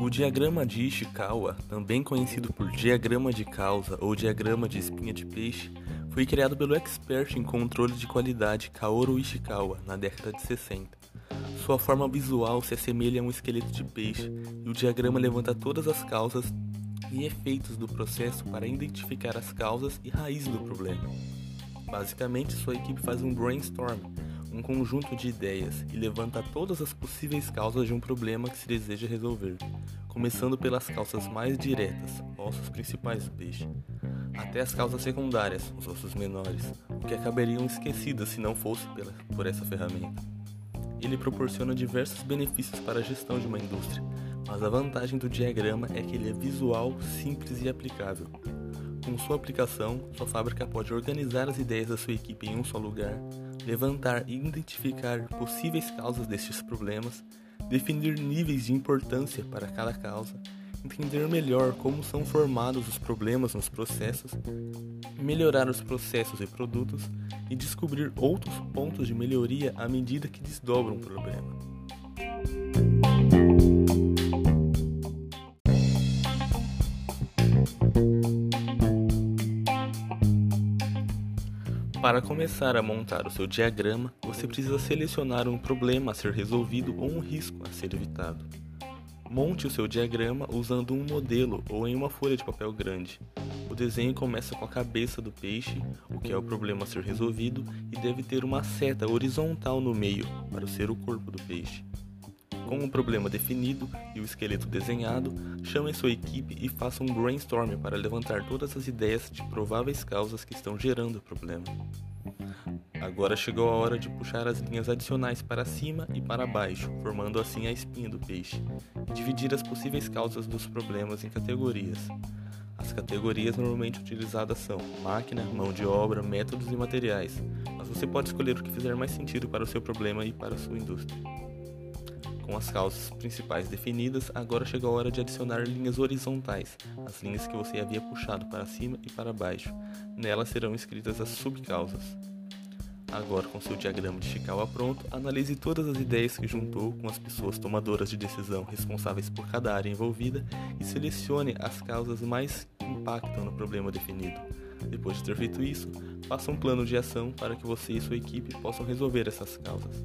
O diagrama de Ishikawa, também conhecido por diagrama de causa ou diagrama de espinha de peixe, foi criado pelo expert em controle de qualidade Kaoru Ishikawa na década de 60. Sua forma visual se assemelha a um esqueleto de peixe e o diagrama levanta todas as causas e efeitos do processo para identificar as causas e raízes do problema. Basicamente, sua equipe faz um brainstorm, um conjunto de ideias, e levanta todas as possíveis causas de um problema que se deseja resolver, começando pelas causas mais diretas, ossos principais do peixe, até as causas secundárias, os ossos menores, que acabariam esquecidas se não fosse pela, por essa ferramenta. Ele proporciona diversos benefícios para a gestão de uma indústria, mas a vantagem do diagrama é que ele é visual, simples e aplicável. Com sua aplicação, sua fábrica pode organizar as ideias da sua equipe em um só lugar, levantar e identificar possíveis causas destes problemas, definir níveis de importância para cada causa, entender melhor como são formados os problemas nos processos, melhorar os processos e produtos e descobrir outros pontos de melhoria à medida que desdobram o problema. Para começar a montar o seu diagrama, você precisa selecionar um problema a ser resolvido ou um risco a ser evitado. Monte o seu diagrama usando um modelo ou em uma folha de papel grande. O desenho começa com a cabeça do peixe, o que é o problema a ser resolvido, e deve ter uma seta horizontal no meio, para ser o corpo do peixe. Com o problema definido e o esqueleto desenhado, chame sua equipe e faça um brainstorm para levantar todas as ideias de prováveis causas que estão gerando o problema. Agora chegou a hora de puxar as linhas adicionais para cima e para baixo, formando assim a espinha do peixe, e dividir as possíveis causas dos problemas em categorias. As categorias normalmente utilizadas são máquina, mão de obra, métodos e materiais, mas você pode escolher o que fizer mais sentido para o seu problema e para a sua indústria. Com as causas principais definidas, agora chegou a hora de adicionar linhas horizontais, as linhas que você havia puxado para cima e para baixo. Nelas serão escritas as subcausas. Agora, com seu diagrama de Chikawa pronto, analise todas as ideias que juntou com as pessoas tomadoras de decisão responsáveis por cada área envolvida e selecione as causas mais impactam no problema definido. Depois de ter feito isso, faça um plano de ação para que você e sua equipe possam resolver essas causas.